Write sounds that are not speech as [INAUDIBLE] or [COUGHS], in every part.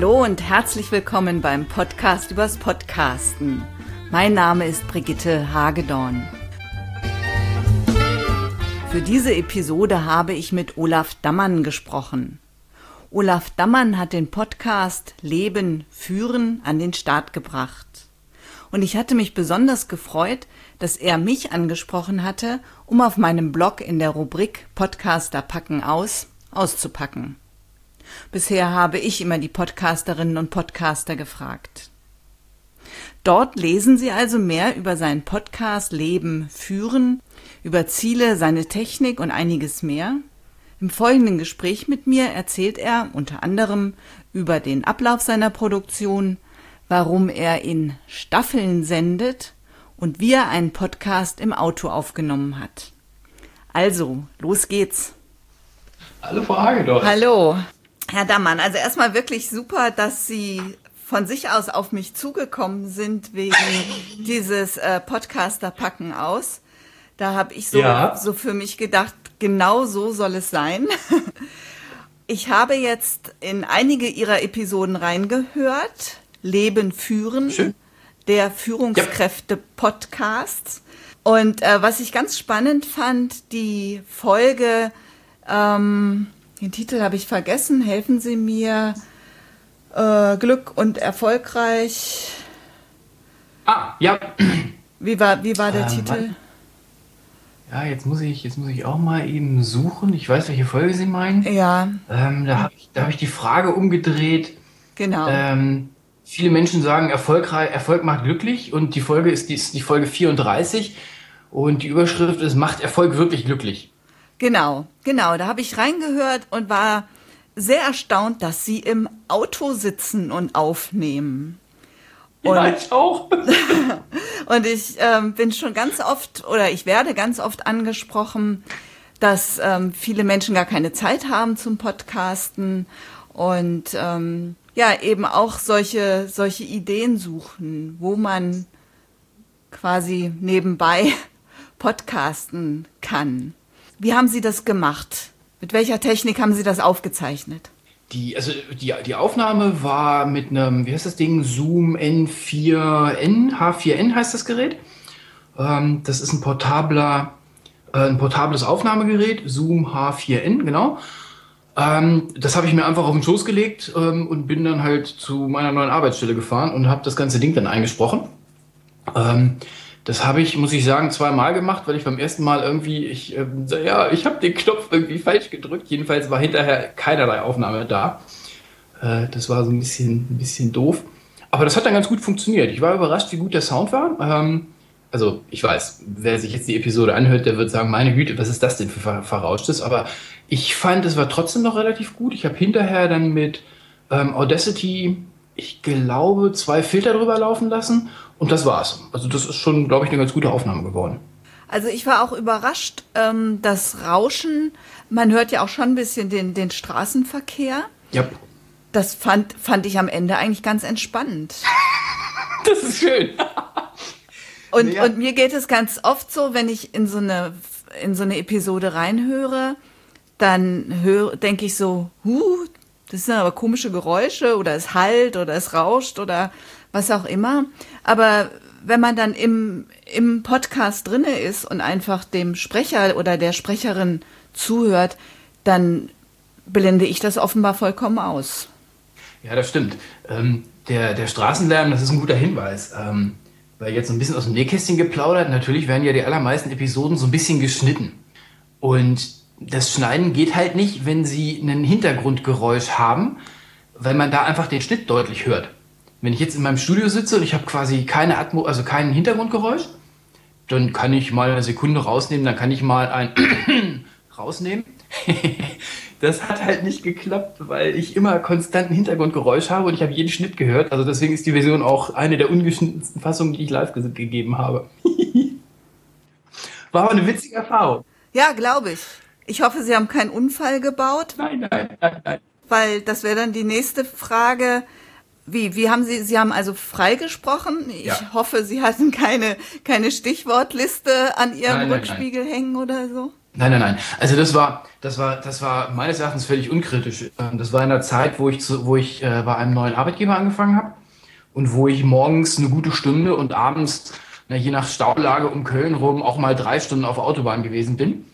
Hallo und herzlich willkommen beim Podcast übers Podcasten. Mein Name ist Brigitte Hagedorn. Für diese Episode habe ich mit Olaf Dammann gesprochen. Olaf Dammann hat den Podcast Leben führen an den Start gebracht. Und ich hatte mich besonders gefreut, dass er mich angesprochen hatte, um auf meinem Blog in der Rubrik Podcaster packen aus auszupacken. Bisher habe ich immer die Podcasterinnen und Podcaster gefragt. Dort lesen Sie also mehr über seinen Podcast Leben führen, über Ziele, seine Technik und einiges mehr. Im folgenden Gespräch mit mir erzählt er unter anderem über den Ablauf seiner Produktion, warum er in Staffeln sendet und wie er einen Podcast im Auto aufgenommen hat. Also, los geht's. Hallo Frau Hagedorf. Hallo. Herr Dammann, also erstmal wirklich super, dass Sie von sich aus auf mich zugekommen sind wegen dieses äh, Podcaster packen aus. Da habe ich so, ja. so für mich gedacht, genau so soll es sein. [LAUGHS] Ich habe jetzt in einige Ihrer Episoden reingehört. Leben führen, Schön. der Führungskräfte-Podcast. Und äh, was ich ganz spannend fand, die Folge ähm, den Titel habe ich vergessen. Helfen Sie mir. Äh, Glück und erfolgreich. Ah, ja. Wie war, wie war der ähm, Titel? Ja, jetzt muss ich, jetzt muss ich auch mal eben suchen. Ich weiß, welche Folge Sie meinen. Ja. Ähm, da habe ich, hab ich die Frage umgedreht. Genau. Ähm, viele Menschen sagen, Erfolgreich, Erfolg macht glücklich und die Folge ist die, ist die Folge 34 und die Überschrift ist, macht Erfolg wirklich glücklich. Genau, genau. Da habe ich reingehört und war sehr erstaunt, dass sie im Auto sitzen und aufnehmen. Und, ja, ich auch. [LAUGHS] und ich ähm, bin schon ganz oft oder ich werde ganz oft angesprochen, dass ähm, viele Menschen gar keine Zeit haben zum Podcasten und ähm, ja eben auch solche solche Ideen suchen, wo man quasi nebenbei [LAUGHS] podcasten kann. Wie haben Sie das gemacht? Mit welcher Technik haben Sie das aufgezeichnet? Die, also die, die Aufnahme war mit einem, wie heißt das Ding? Zoom N4N, H4N heißt das Gerät. Ähm, das ist ein portabler, äh, ein portables Aufnahmegerät, Zoom H4N, genau. Ähm, das habe ich mir einfach auf den Schoß gelegt ähm, und bin dann halt zu meiner neuen Arbeitsstelle gefahren und habe das ganze Ding dann eingesprochen. Das habe ich, muss ich sagen, zweimal gemacht, weil ich beim ersten Mal irgendwie, ich, äh, ja, ich habe den Knopf irgendwie falsch gedrückt. Jedenfalls war hinterher keinerlei Aufnahme da. Äh, das war so ein bisschen, ein bisschen doof. Aber das hat dann ganz gut funktioniert. Ich war überrascht, wie gut der Sound war. Ähm, also ich weiß, wer sich jetzt die Episode anhört, der wird sagen, meine Güte, was ist das denn für ver verrauschtes? Aber ich fand, es war trotzdem noch relativ gut. Ich habe hinterher dann mit ähm, Audacity, ich glaube, zwei Filter drüber laufen lassen und das war's. Also das ist schon, glaube ich, eine ganz gute Aufnahme geworden. Also ich war auch überrascht, ähm, das Rauschen, man hört ja auch schon ein bisschen den, den Straßenverkehr. Ja. Das fand, fand ich am Ende eigentlich ganz entspannend. [LAUGHS] das ist schön. und, ja. und mir geht es ganz oft so, wenn ich in so eine, in so eine Episode reinhöre, dann höre, denke ich so, huh, das sind aber komische Geräusche oder es halt oder es rauscht oder was auch immer. Aber wenn man dann im, im Podcast drinne ist und einfach dem Sprecher oder der Sprecherin zuhört, dann blende ich das offenbar vollkommen aus. Ja, das stimmt. Ähm, der, der Straßenlärm, das ist ein guter Hinweis. Ähm, weil jetzt so ein bisschen aus dem Nähkästchen geplaudert, natürlich werden ja die allermeisten Episoden so ein bisschen geschnitten. Und das Schneiden geht halt nicht, wenn sie ein Hintergrundgeräusch haben, weil man da einfach den Schnitt deutlich hört. Wenn ich jetzt in meinem Studio sitze und ich habe quasi keine Atmo, also kein Hintergrundgeräusch, dann kann ich mal eine Sekunde rausnehmen, dann kann ich mal ein [COUGHS] rausnehmen. [LAUGHS] das hat halt nicht geklappt, weil ich immer konstanten Hintergrundgeräusch habe und ich habe jeden Schnitt gehört. Also deswegen ist die Version auch eine der ungeschnittensten Fassungen, die ich live ge gegeben habe. [LAUGHS] War aber eine witzige Erfahrung. Ja, glaube ich. Ich hoffe, Sie haben keinen Unfall gebaut. Nein, nein, nein, nein. Weil das wäre dann die nächste Frage. Wie, wie haben Sie, Sie haben also freigesprochen. Ich ja. hoffe, Sie hatten keine, keine Stichwortliste an Ihrem nein, Rückspiegel nein, nein. hängen oder so. Nein, nein, nein. Also das war, das war, das war meines Erachtens völlig unkritisch. Ähm, das war in der Zeit, wo ich, zu, wo ich äh, bei einem neuen Arbeitgeber angefangen habe und wo ich morgens eine gute Stunde und abends, na, je nach Staulage um Köln rum, auch mal drei Stunden auf Autobahn gewesen bin.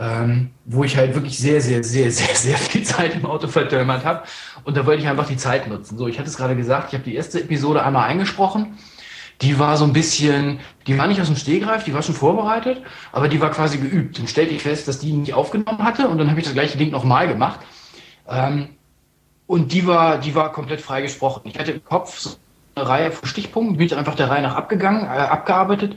Ähm, wo ich halt wirklich sehr, sehr, sehr, sehr, sehr viel Zeit im Auto verdömmert habe. Und da wollte ich einfach die Zeit nutzen. So, ich hatte es gerade gesagt, ich habe die erste Episode einmal eingesprochen die war so ein bisschen, die war nicht aus dem Stehgreif, die war schon vorbereitet, aber die war quasi geübt. Dann stellte ich fest, dass die nicht aufgenommen hatte und dann habe ich das gleiche Ding nochmal gemacht. Ähm, und die war, die war komplett frei gesprochen. Ich hatte im Kopf so eine Reihe von Stichpunkten, bin einfach der Reihe nach abgegangen, äh, abgearbeitet.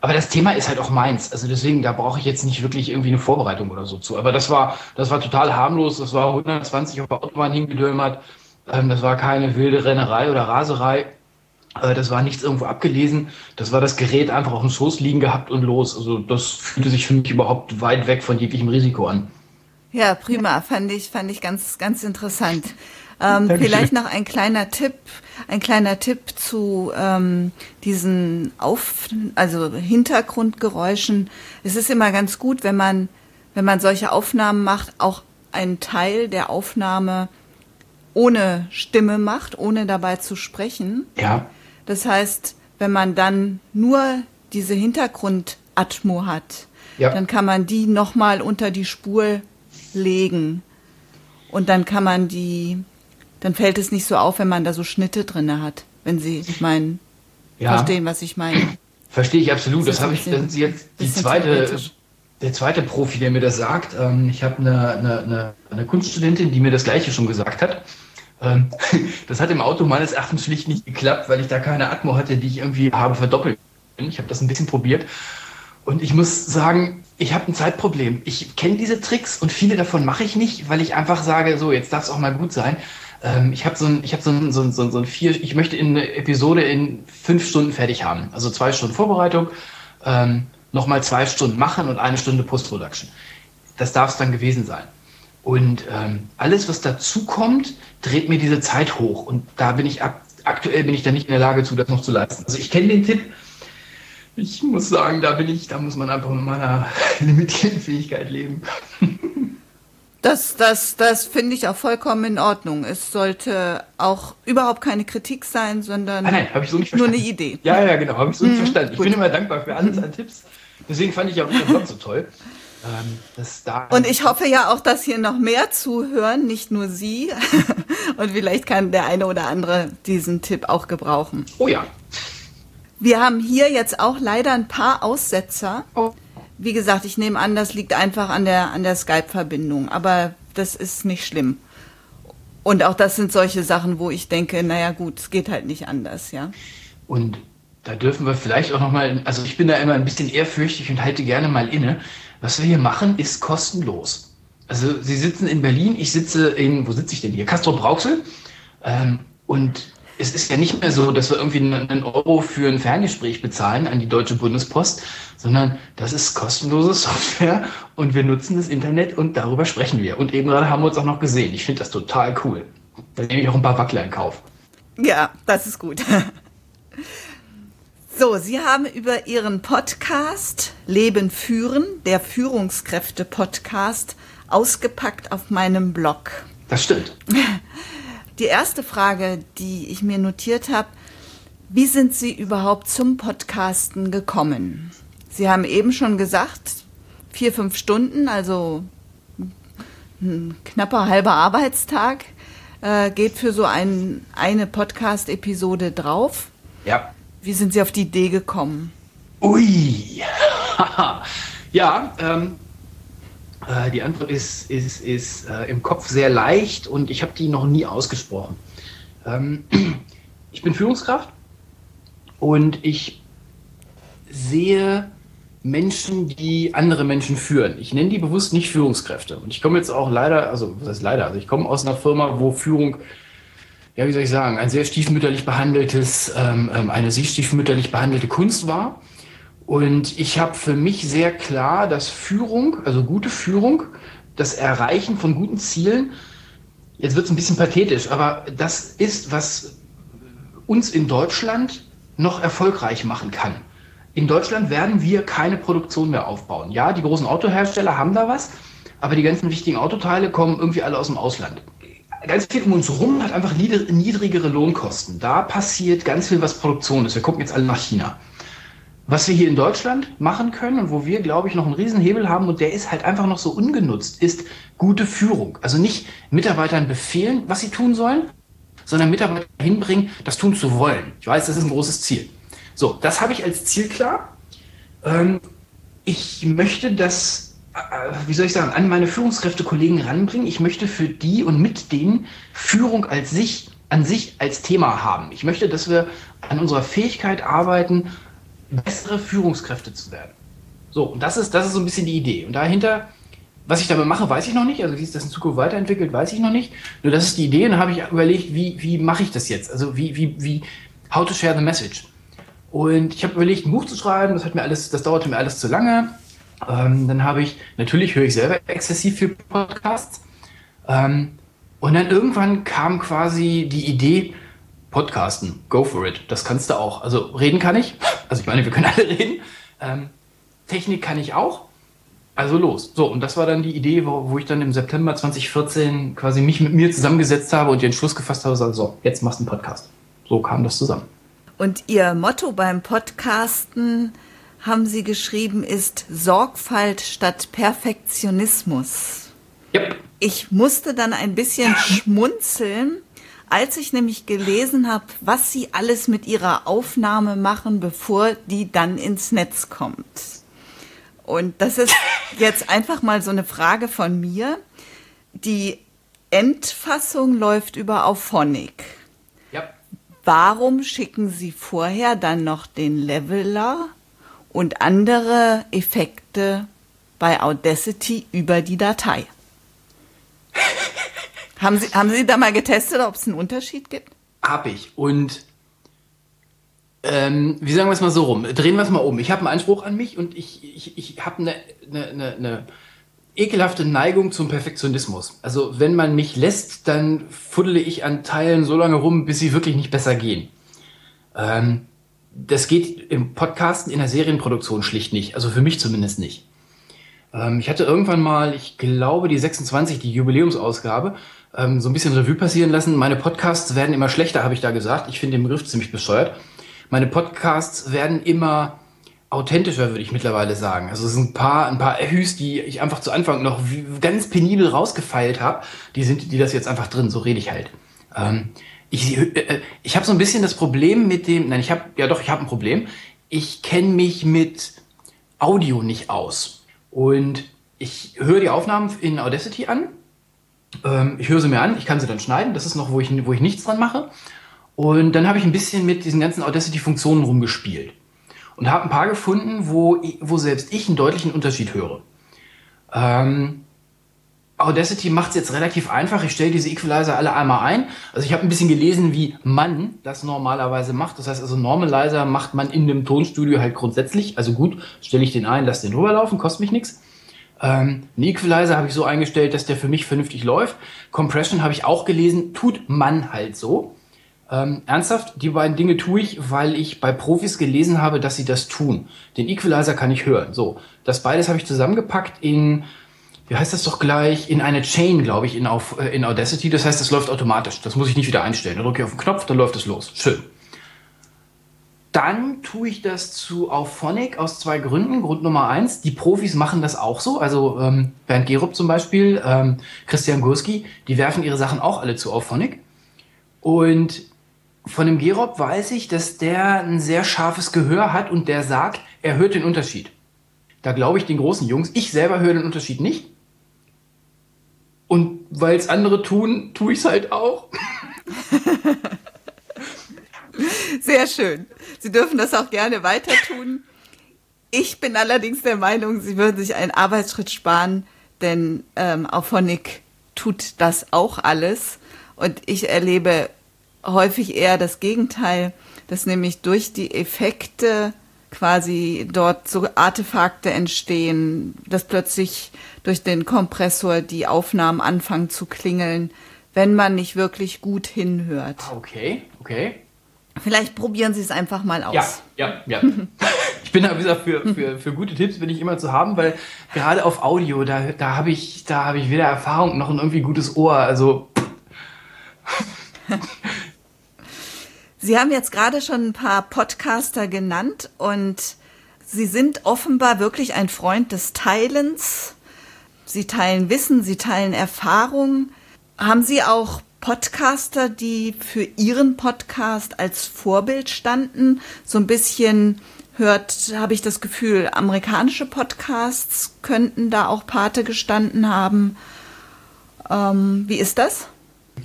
Aber das Thema ist halt auch meins. Also deswegen, da brauche ich jetzt nicht wirklich irgendwie eine Vorbereitung oder so zu. Aber das war, das war total harmlos. Das war 120 auf der Autobahn hingedömert. Ähm, das war keine wilde Rennerei oder Raserei. Äh, das war nichts irgendwo abgelesen. Das war das Gerät einfach auf dem Schoß liegen gehabt und los. Also das fühlte sich für mich überhaupt weit weg von jeglichem Risiko an. Ja, prima. Fand ich, fand ich ganz, ganz interessant. Ähm, vielleicht noch ein kleiner Tipp, ein kleiner Tipp zu ähm, diesen Auf, also Hintergrundgeräuschen. Es ist immer ganz gut, wenn man, wenn man solche Aufnahmen macht, auch einen Teil der Aufnahme ohne Stimme macht, ohne dabei zu sprechen. Ja. Das heißt, wenn man dann nur diese Hintergrundatmo hat, ja. dann kann man die nochmal unter die Spur legen. Und dann kann man die, dann fällt es nicht so auf, wenn man da so Schnitte drin hat, wenn Sie meinen, ja. verstehen, was ich meine. Verstehe ich absolut. Das, das habe ich, das ist jetzt die zweite, der zweite Profi, der mir das sagt. Ähm, ich habe eine, eine, eine Kunststudentin, die mir das Gleiche schon gesagt hat. Ähm, [LAUGHS] das hat im Auto meines Erachtens schlicht nicht geklappt, weil ich da keine Atmo hatte, die ich irgendwie habe verdoppelt. Ich habe das ein bisschen probiert. Und ich muss sagen, ich habe ein Zeitproblem. Ich kenne diese Tricks und viele davon mache ich nicht, weil ich einfach sage, so, jetzt darf es auch mal gut sein. Ähm, ich habe so ein, ich habe so ein, so ein, so ein, so ein vier, ich möchte in eine Episode in fünf Stunden fertig haben. Also zwei Stunden Vorbereitung, ähm, nochmal zwei Stunden machen und eine Stunde Post-Production. Das darf es dann gewesen sein. Und ähm, alles, was dazu kommt, dreht mir diese Zeit hoch. Und da bin ich ab, aktuell bin ich da nicht in der Lage zu, das noch zu leisten. Also ich kenne den Tipp. Ich muss sagen, da bin ich, da muss man einfach mit meiner [LAUGHS] limitierten Fähigkeit leben. [LAUGHS] Das, das, das finde ich auch vollkommen in Ordnung. Es sollte auch überhaupt keine Kritik sein, sondern ah, nein, so nur eine Idee. Ja, ja, genau, habe ich so nicht mhm, verstanden. Ich gut. bin immer dankbar für alles an Tipps. Deswegen fand ich auch Ihren Blog so toll. Ähm, und ich hoffe ja auch, dass hier noch mehr zuhören, nicht nur Sie. [LAUGHS] und vielleicht kann der eine oder andere diesen Tipp auch gebrauchen. Oh ja. Wir haben hier jetzt auch leider ein paar Aussetzer. Oh. Wie gesagt, ich nehme an, das liegt einfach an der, an der Skype-Verbindung. Aber das ist nicht schlimm. Und auch das sind solche Sachen, wo ich denke, naja gut, es geht halt nicht anders, ja. Und da dürfen wir vielleicht auch nochmal, also ich bin da immer ein bisschen ehrfürchtig und halte gerne mal inne. Was wir hier machen, ist kostenlos. Also Sie sitzen in Berlin, ich sitze in, wo sitze ich denn hier? Castro Brauxel. Ähm, und es ist ja nicht mehr so, dass wir irgendwie einen Euro für ein Ferngespräch bezahlen an die Deutsche Bundespost, sondern das ist kostenlose [LAUGHS] Software und wir nutzen das Internet und darüber sprechen wir. Und eben gerade haben wir uns auch noch gesehen. Ich finde das total cool. Da nehme ich auch ein paar Wackler in Kauf. Ja, das ist gut. [LAUGHS] So, Sie haben über Ihren Podcast Leben führen, der Führungskräfte-Podcast, ausgepackt auf meinem Blog. Das stimmt. [LAUGHS] Die erste Frage, die ich mir notiert habe, wie sind Sie überhaupt zum Podcasten gekommen? Sie haben eben schon gesagt, vier, fünf Stunden, also ein knapper halber Arbeitstag, äh, geht für so ein, eine Podcast-Episode drauf. Ja. Wie sind Sie auf die Idee gekommen? Ui, [LAUGHS] ja, ähm, äh, die Antwort ist, ist, ist äh, im Kopf sehr leicht und ich habe die noch nie ausgesprochen. Ähm, [CLEARS THROAT] ich bin Führungskraft und ich sehe Menschen, die andere Menschen führen. Ich nenne die bewusst nicht Führungskräfte. Und ich komme jetzt auch leider, also was heißt leider, also ich komme aus einer Firma, wo Führung ja, wie soll ich sagen, ein sehr stiefmütterlich behandeltes, ähm, ähm, eine sehr stiefmütterlich behandelte Kunst war. Und ich habe für mich sehr klar, dass Führung, also gute Führung, das Erreichen von guten Zielen, jetzt wird es ein bisschen pathetisch, aber das ist, was uns in Deutschland noch erfolgreich machen kann. in Deutschland werden wir keine Produktion mehr aufbauen. Ja, die großen Autohersteller haben da was, aber die ganzen wichtigen Autoteile kommen irgendwie alle aus dem Ausland. Ganz viel um uns rum hat einfach niedrigere Lohnkosten. Da passiert ganz viel, was Produktion ist. Wir gucken jetzt alle nach China. Was wir hier in Deutschland machen können und wo wir, glaube ich, noch einen Riesenhebel haben und der ist halt einfach noch so ungenutzt, ist gute Führung. Also nicht Mitarbeitern befehlen, was sie tun sollen, sondern Mitarbeiter hinbringen, das tun zu wollen. Ich weiß, das ist ein großes Ziel. So, das habe ich als Ziel klar. Ähm, ich möchte das äh, wie soll ich sagen, an meine Führungskräfte-Kollegen ranbringen. Ich möchte für die und mit denen Führung als sich, an sich als Thema haben. Ich möchte, dass wir an unserer Fähigkeit arbeiten, bessere Führungskräfte zu werden. So, und das ist, das ist so ein bisschen die Idee. Und dahinter, was ich damit mache, weiß ich noch nicht. Also wie sich das in Zukunft weiterentwickelt, weiß ich noch nicht. Nur das ist die Idee. Und dann habe ich überlegt, wie, wie mache ich das jetzt? Also wie, wie, wie, how to share the message. Und ich habe überlegt, ein Buch zu schreiben. Das hat mir alles, das dauerte mir alles zu lange. Ähm, dann habe ich, natürlich höre ich selber exzessiv viel Podcasts. Ähm, und dann irgendwann kam quasi die Idee, Podcasten, go for it. Das kannst du auch. Also reden kann ich. Also ich meine, wir können alle reden. Ähm, Technik kann ich auch. Also los. So, und das war dann die Idee, wo, wo, ich dann im September 2014 quasi mich mit mir zusammengesetzt habe und den Entschluss gefasst habe, so, jetzt machst du einen Podcast. So kam das zusammen. Und Ihr Motto beim Podcasten haben Sie geschrieben, ist Sorgfalt statt Perfektionismus. Yep. Ich musste dann ein bisschen [LAUGHS] schmunzeln, als ich nämlich gelesen habe, was Sie alles mit Ihrer Aufnahme machen, bevor die dann ins Netz kommt. Und das ist [LAUGHS] jetzt einfach mal so eine Frage von mir. Die Endfassung läuft über Auphonic. Yep. Warum schicken Sie vorher dann noch den Leveler und andere Effekte bei Audacity über die Datei. Haben, Sie, haben Sie da mal getestet, ob es einen Unterschied gibt? Hab ich. Und ähm, wie sagen wir es mal so rum? Drehen wir es mal um. Ich habe einen Anspruch an mich und ich, ich, ich habe eine, eine, eine, eine ekelhafte Neigung zum Perfektionismus. Also wenn man mich lässt, dann fuddle ich an Teilen so lange rum, bis sie wirklich nicht besser gehen. Ähm, das geht im Podcasten in der Serienproduktion schlicht nicht. Also für mich zumindest nicht. Ähm, ich hatte irgendwann mal, ich glaube, die 26, die Jubiläumsausgabe, ähm, so ein bisschen Revue passieren lassen. Meine Podcasts werden immer schlechter, habe ich da gesagt. Ich finde den Begriff ziemlich bescheuert. Meine Podcasts werden immer authentischer, würde ich mittlerweile sagen. Also es sind ein paar, ein paar Erhüs, die ich einfach zu Anfang noch ganz penibel rausgefeilt habe. Die sind, die das jetzt einfach drin. So rede ich halt. Ähm, ich, äh, ich habe so ein bisschen das Problem mit dem, nein, ich habe, ja doch, ich habe ein Problem. Ich kenne mich mit Audio nicht aus. Und ich höre die Aufnahmen in Audacity an. Ähm, ich höre sie mir an, ich kann sie dann schneiden. Das ist noch, wo ich, wo ich nichts dran mache. Und dann habe ich ein bisschen mit diesen ganzen Audacity-Funktionen rumgespielt. Und habe ein paar gefunden, wo, wo selbst ich einen deutlichen Unterschied höre. Ähm, Audacity macht es jetzt relativ einfach. Ich stelle diese Equalizer alle einmal ein. Also ich habe ein bisschen gelesen, wie man das normalerweise macht. Das heißt also Normalizer macht man in dem Tonstudio halt grundsätzlich. Also gut, stelle ich den ein, lasse den rüberlaufen, kostet mich nichts. Ähm, Equalizer habe ich so eingestellt, dass der für mich vernünftig läuft. Compression habe ich auch gelesen, tut man halt so. Ähm, ernsthaft, die beiden Dinge tue ich, weil ich bei Profis gelesen habe, dass sie das tun. Den Equalizer kann ich hören. So, das beides habe ich zusammengepackt in wie heißt das doch gleich, in eine Chain, glaube ich, in, auf, äh, in Audacity. Das heißt, das läuft automatisch. Das muss ich nicht wieder einstellen. Da drücke ich auf den Knopf, dann läuft es los. Schön. Dann tue ich das zu Auphonic aus zwei Gründen. Grund Nummer eins, die Profis machen das auch so. Also ähm, Bernd Gerup zum Beispiel, ähm, Christian Gurski, die werfen ihre Sachen auch alle zu Auphonic. Und von dem Gerob weiß ich, dass der ein sehr scharfes Gehör hat und der sagt, er hört den Unterschied. Da glaube ich den großen Jungs. Ich selber höre den Unterschied nicht. Und weil es andere tun, tue ich es halt auch. [LAUGHS] Sehr schön. Sie dürfen das auch gerne weiter tun. Ich bin allerdings der Meinung, Sie würden sich einen Arbeitsschritt sparen, denn ähm, Auphonic tut das auch alles. Und ich erlebe häufig eher das Gegenteil, dass nämlich durch die Effekte quasi dort so Artefakte entstehen, dass plötzlich durch den Kompressor die Aufnahmen anfangen zu klingeln, wenn man nicht wirklich gut hinhört. Ah, okay, okay. Vielleicht probieren Sie es einfach mal aus. Ja, ja, ja. [LAUGHS] ich bin da wie gesagt, für, für, für gute Tipps bin ich immer zu haben, weil gerade auf Audio, da, da habe ich, da habe ich weder Erfahrung noch ein irgendwie gutes Ohr. Also. Sie haben jetzt gerade schon ein paar Podcaster genannt und Sie sind offenbar wirklich ein Freund des Teilens. Sie teilen Wissen, Sie teilen Erfahrung. Haben Sie auch Podcaster, die für Ihren Podcast als Vorbild standen? So ein bisschen hört, habe ich das Gefühl, amerikanische Podcasts könnten da auch Pate gestanden haben. Ähm, wie ist das?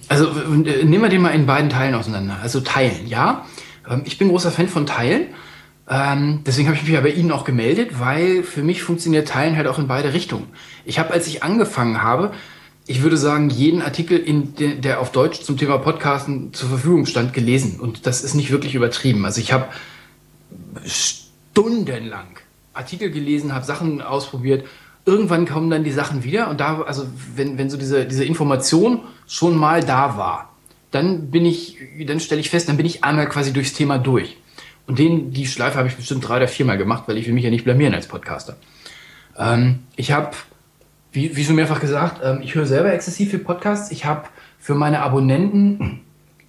Also äh, nehmen wir den mal in beiden Teilen auseinander. Also teilen, ja. Ähm, ich bin großer Fan von Teilen. Ähm, deswegen habe ich mich ja bei Ihnen auch gemeldet, weil für mich funktioniert Teilen halt auch in beide Richtungen. Ich habe, als ich angefangen habe, ich würde sagen, jeden Artikel, in de, der auf Deutsch zum Thema Podcasten zur Verfügung stand, gelesen. Und das ist nicht wirklich übertrieben. Also ich habe stundenlang Artikel gelesen, habe Sachen ausprobiert. Irgendwann kommen dann die Sachen wieder und da, also wenn, wenn so diese, diese Information schon mal da war, dann bin ich, dann stelle ich fest, dann bin ich einmal quasi durchs Thema durch. Und den, die Schleife habe ich bestimmt drei oder viermal gemacht, weil ich will mich ja nicht blamieren als Podcaster. Ähm, ich habe wie, wie schon mehrfach gesagt, ähm, ich höre selber exzessiv viel Podcasts. Ich habe für meine Abonnenten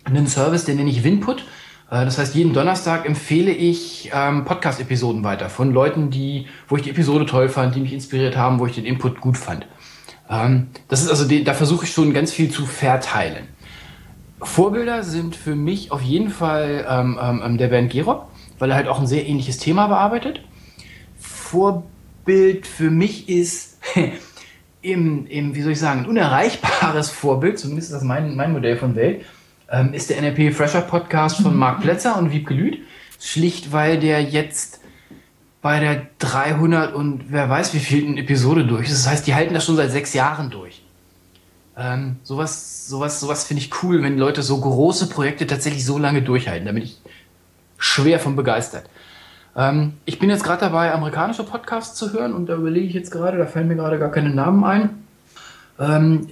einen Service, den nenne ich Winput. Äh, das heißt, jeden Donnerstag empfehle ich ähm, Podcast-Episoden weiter von Leuten, die, wo ich die Episode toll fand, die mich inspiriert haben, wo ich den Input gut fand. Ähm, das ist also, die, da versuche ich schon ganz viel zu verteilen. Vorbilder sind für mich auf jeden Fall ähm, ähm, der Bernd Gerob, weil er halt auch ein sehr ähnliches Thema bearbeitet. Vorbild für mich ist [LAUGHS] im, im, wie soll ich sagen, ein unerreichbares Vorbild, zumindest ist das mein, mein Modell von Welt, ähm, ist der NLP Fresher Podcast von Marc Plätzer und Wiebke Lüth. Schlicht, weil der jetzt bei der 300 und wer weiß wie vielen Episode durch ist. Das heißt, die halten das schon seit sechs Jahren durch. Ähm, sowas sowas, sowas finde ich cool, wenn Leute so große Projekte tatsächlich so lange durchhalten. Da bin ich schwer von begeistert. Ähm, ich bin jetzt gerade dabei, amerikanische Podcasts zu hören und da überlege ich jetzt gerade, da fallen mir gerade gar keine Namen ein. Ähm,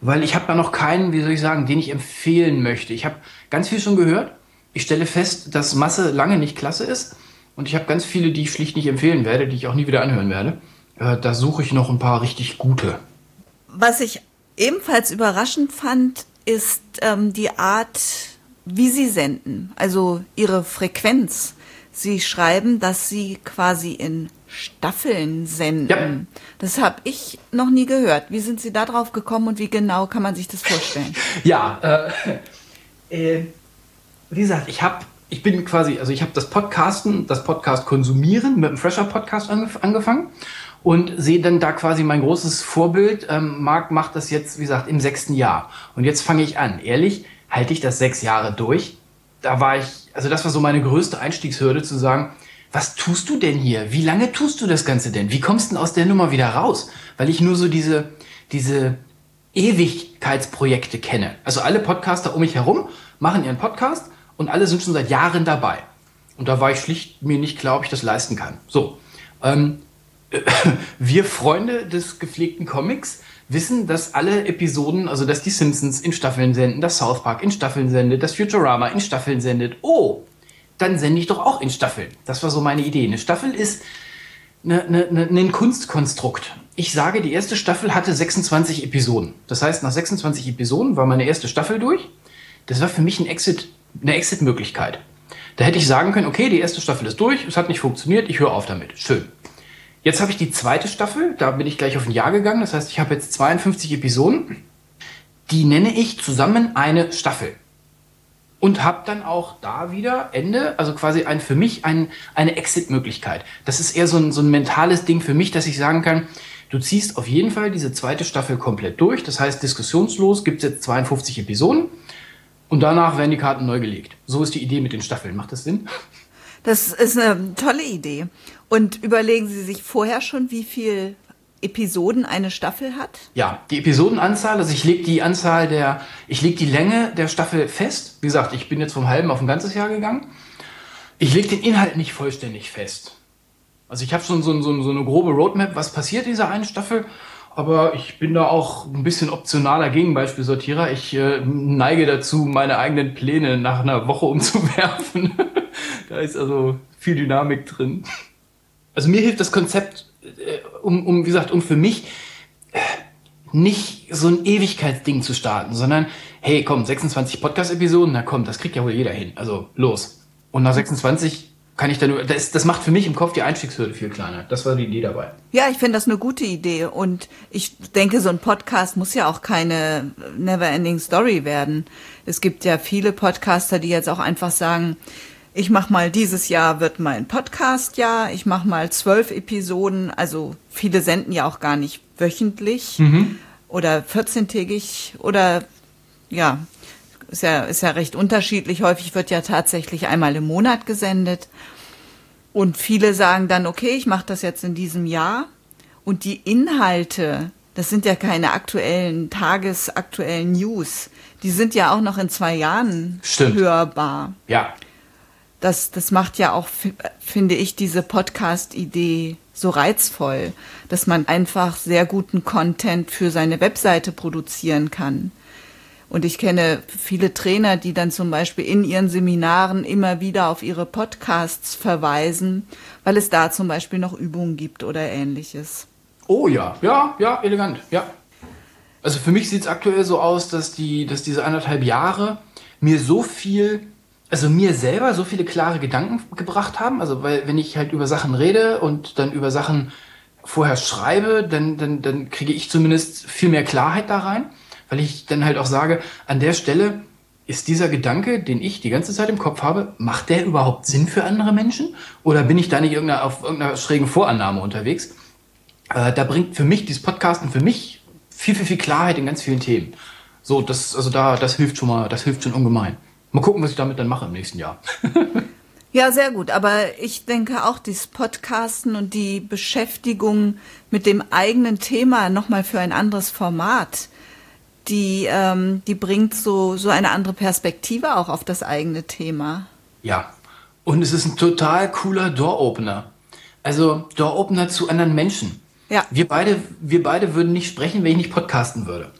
weil ich habe da noch keinen, wie soll ich sagen, den ich empfehlen möchte. Ich habe ganz viel schon gehört. Ich stelle fest, dass Masse lange nicht klasse ist. Und ich habe ganz viele, die ich schlicht nicht empfehlen werde, die ich auch nie wieder anhören werde. Äh, da suche ich noch ein paar richtig gute. Was ich ebenfalls überraschend fand, ist ähm, die Art, wie sie senden, also ihre Frequenz. Sie schreiben, dass Sie quasi in Staffeln senden. Ja. Das habe ich noch nie gehört. Wie sind Sie da drauf gekommen und wie genau kann man sich das vorstellen? [LAUGHS] Ja, äh, äh, wie gesagt, ich habe, ich bin quasi, also ich habe das Podcasten, das Podcast konsumieren mit dem Fresher Podcast angef angefangen und sehe dann da quasi mein großes Vorbild. Ähm, Marc macht das jetzt, wie gesagt, im sechsten Jahr. Und jetzt fange ich an. Ehrlich, halte ich das sechs Jahre durch? Da war ich also das war so meine größte Einstiegshürde zu sagen, was tust du denn hier? Wie lange tust du das Ganze denn? Wie kommst du denn aus der Nummer wieder raus? Weil ich nur so diese, diese Ewigkeitsprojekte kenne. Also alle Podcaster um mich herum machen ihren Podcast und alle sind schon seit Jahren dabei. Und da war ich schlicht mir nicht klar, ob ich das leisten kann. So. Ähm, [CLEARS THROAT] wir Freunde des gepflegten Comics wissen, dass alle Episoden, also dass die Simpsons in Staffeln senden, dass South Park in Staffeln sendet, dass Futurama in Staffeln sendet. Oh, dann sende ich doch auch in Staffeln. Das war so meine Idee. Eine Staffel ist eine, eine, eine, ein Kunstkonstrukt. Ich sage, die erste Staffel hatte 26 Episoden. Das heißt, nach 26 Episoden war meine erste Staffel durch. Das war für mich ein Exit, eine Exit-Möglichkeit. Da hätte ich sagen können, okay, die erste Staffel ist durch, es hat nicht funktioniert, ich höre auf damit. Schön. Jetzt habe ich die zweite Staffel, da bin ich gleich auf ein Jahr gegangen. Das heißt, ich habe jetzt 52 Episoden. Die nenne ich zusammen eine Staffel. Und habe dann auch da wieder Ende, also quasi ein, für mich ein, eine Exit-Möglichkeit. Das ist eher so ein, so ein mentales Ding für mich, dass ich sagen kann, du ziehst auf jeden Fall diese zweite Staffel komplett durch. Das heißt, diskussionslos gibt es jetzt 52 Episoden und danach werden die Karten neu gelegt. So ist die Idee mit den Staffeln. Macht das Sinn? Das ist eine tolle Idee. Und überlegen Sie sich vorher schon, wie viel Episoden eine Staffel hat? Ja, die Episodenanzahl, also ich lege die Anzahl der, ich lege die Länge der Staffel fest. Wie gesagt, ich bin jetzt vom halben auf ein ganzes Jahr gegangen. Ich lege den Inhalt nicht vollständig fest. Also ich habe schon so, so, so, eine grobe Roadmap, was passiert in dieser einen Staffel. aber ich bin da auch ein bisschen optionaler Gegenbeispielsortierer. Ich äh, neige dazu, meine eigenen Pläne nach einer Woche umzuwerfen. [LAUGHS] [LAUGHS] da ist also viel Dynamik drin. Also mir hilft das Konzept, äh, um, um, wie gesagt, um für mich äh, nicht so ein Ewigkeitsding zu starten, sondern hey, komm, 26 Podcast-Episoden, na komm, das kriegt ja wohl jeder hin. Also los. Und nach 26 kann ich dann nur, das, das macht für mich im Kopf die Einstiegshürde viel kleiner. Das war die Idee dabei. Ja, ich finde das eine gute Idee und ich denke, so ein Podcast muss ja auch keine never-ending Story werden. Es gibt ja viele Podcaster, die jetzt auch einfach sagen, ich mache mal dieses Jahr wird mein Podcast ja, ich mache mal zwölf Episoden, also viele senden ja auch gar nicht wöchentlich mhm. oder 14-tägig oder ja, ist ja, ist ja recht unterschiedlich. Häufig wird ja tatsächlich einmal im Monat gesendet. Und viele sagen dann, okay, ich mache das jetzt in diesem Jahr. Und die Inhalte, das sind ja keine aktuellen, tagesaktuellen News. Die sind ja auch noch in zwei Jahren Stimmt. hörbar. Ja. Das, das macht ja auch, finde ich, diese Podcast-Idee so reizvoll, dass man einfach sehr guten Content für seine Webseite produzieren kann. Und ich kenne viele Trainer, die dann zum Beispiel in ihren Seminaren immer wieder auf ihre Podcasts verweisen, weil es da zum Beispiel noch Übungen gibt oder ähnliches. Oh ja, ja, ja, elegant, ja. Also für mich sieht es aktuell so aus, dass, die, dass diese anderthalb Jahre mir so viel, also mir selber so viele klare Gedanken gebracht haben. Also weil wenn ich halt über Sachen rede und dann über Sachen vorher schreibe, dann, dann, dann kriege ich zumindest viel mehr Klarheit da rein weil ich dann halt auch sage, an der Stelle ist dieser Gedanke, den ich die ganze Zeit im Kopf habe, macht der überhaupt Sinn für andere Menschen? Oder bin ich da nicht irgendeiner, auf irgendeiner schrägen Vorannahme unterwegs? Äh, da bringt für mich dieses Podcasten für mich viel, viel, viel Klarheit in ganz vielen Themen. So, das, also da, das hilft schon mal, das hilft schon ungemein. Mal gucken, was ich damit dann mache im nächsten Jahr. Ja, sehr gut. Aber ich denke auch, dieses Podcasten und die Beschäftigung mit dem eigenen Thema nochmal für ein anderes Format, die, ähm, die bringt so, so eine andere Perspektive auch auf das eigene Thema. Ja, und es ist ein total cooler Door-Opener. Also Door-Opener zu anderen Menschen. Ja. Wir beide, wir beide würden nicht sprechen, wenn ich nicht podcasten würde.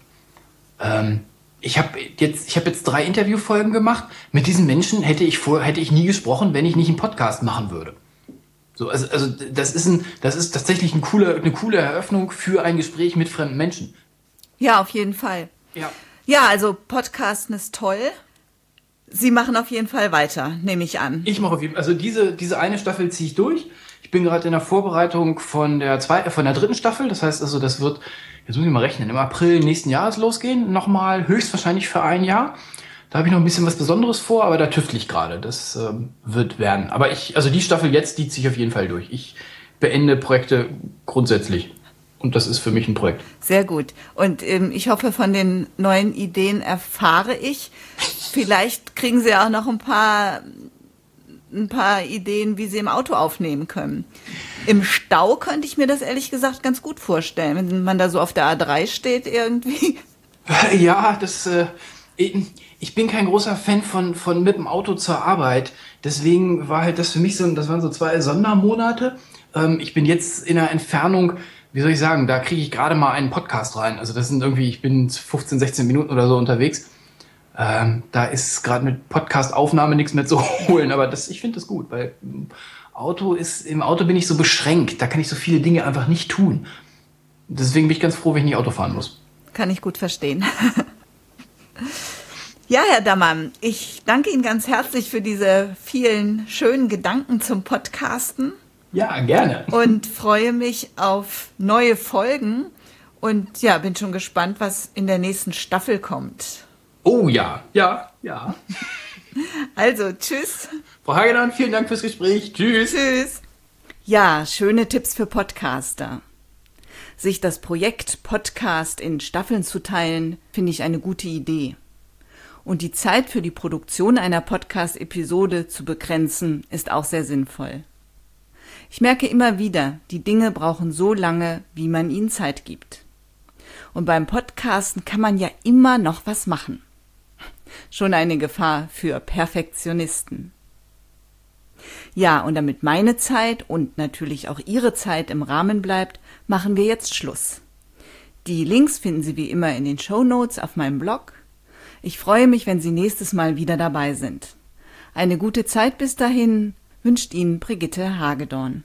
Ähm, ich habe jetzt, ich habe jetzt drei Interviewfolgen gemacht. Mit diesen Menschen hätte ich vor, hätte ich nie gesprochen, wenn ich nicht einen Podcast machen würde. So, also, also das ist ein, das ist tatsächlich ein cooler, eine coole Eröffnung für ein Gespräch mit fremden Menschen. Ja, auf jeden Fall. Ja. Ja, also Podcasten ist toll. Sie machen auf jeden Fall weiter, nehme ich an. Ich mache auf jeden Fall. Also diese, diese eine Staffel ziehe ich durch. Ich bin gerade in der Vorbereitung von der zwei, von der dritten Staffel. Das heißt also, das wird, jetzt muss ich mal rechnen, im April nächsten Jahres losgehen. Nochmal höchstwahrscheinlich für ein Jahr. Da habe ich noch ein bisschen was Besonderes vor, aber da tüftel ich gerade. Das ähm, wird werden. Aber ich, also die Staffel jetzt, die ziehe ich auf jeden Fall durch. Ich beende Projekte grundsätzlich. Und das ist für mich ein Projekt. Sehr gut. Und ähm, ich hoffe, von den neuen Ideen erfahre ich. Vielleicht kriegen Sie auch noch ein paar, ein paar Ideen, wie Sie im Auto aufnehmen können. Im Stau könnte ich mir das ehrlich gesagt ganz gut vorstellen, wenn man da so auf der A3 steht irgendwie. [LAUGHS] Ja, das. Äh, ich bin kein großer Fan von, von mit dem Auto zur Arbeit. Deswegen war halt das für mich so, das waren so zwei Sondermonate. Ähm, ich bin jetzt in einer Entfernung wie soll ich sagen, da kriege ich gerade mal einen Podcast rein. Also das sind irgendwie, ich bin 15, 16 Minuten oder so unterwegs. Ähm, da ist gerade mit Podcast-Aufnahme nichts mehr zu [LAUGHS] holen, aber das, ich finde das gut, weil Auto ist, im Auto bin ich so beschränkt, da kann ich so viele Dinge einfach nicht tun. Deswegen bin ich ganz froh, wenn ich nicht Auto fahren muss. Kann ich gut verstehen. [LAUGHS] ja, Herr Dammann, ich danke Ihnen ganz herzlich für diese vielen schönen Gedanken zum Podcasten. Ja, gerne. Und freue mich auf neue Folgen und ja, bin schon gespannt, was in der nächsten Staffel kommt. Oh ja, ja, ja. Also, tschüss. Frau Hagenan, vielen Dank fürs Gespräch. Tschüss. Tschüss. Ja, schöne Tipps für Podcaster. Sich das Projekt Podcast in Staffeln zu teilen, finde ich eine gute Idee. Und die Zeit für die Produktion einer Podcast-Episode zu begrenzen, ist auch sehr sinnvoll. Ich merke immer wieder, die Dinge brauchen so lange, wie man ihnen Zeit gibt. Und beim Podcasten kann man ja immer noch was machen. Schon eine Gefahr für Perfektionisten. Ja, und damit meine Zeit und natürlich auch Ihre Zeit im Rahmen bleibt, machen wir jetzt Schluss. Die Links finden Sie wie immer in den Show Notes auf meinem Blog. Ich freue mich, wenn Sie nächstes Mal wieder dabei sind. Eine gute Zeit bis dahin wünscht Ihnen Brigitte Hagedorn.